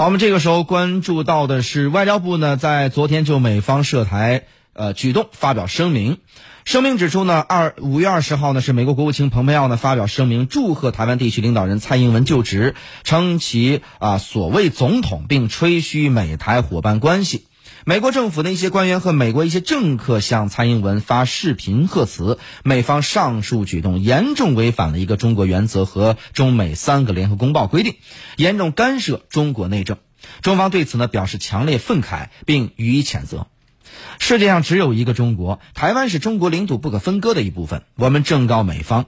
好，我们这个时候关注到的是外交部呢，在昨天就美方涉台呃举动发表声明。声明指出呢，二五月二十号呢是美国国务卿蓬佩奥呢发表声明，祝贺台湾地区领导人蔡英文就职，称其啊所谓总统，并吹嘘美台伙伴关系。美国政府的一些官员和美国一些政客向蔡英文发视频贺词，美方上述举动严重违反了一个中国原则和中美三个联合公报规定，严重干涉中国内政。中方对此呢表示强烈愤慨，并予以谴责。世界上只有一个中国，台湾是中国领土不可分割的一部分。我们正告美方。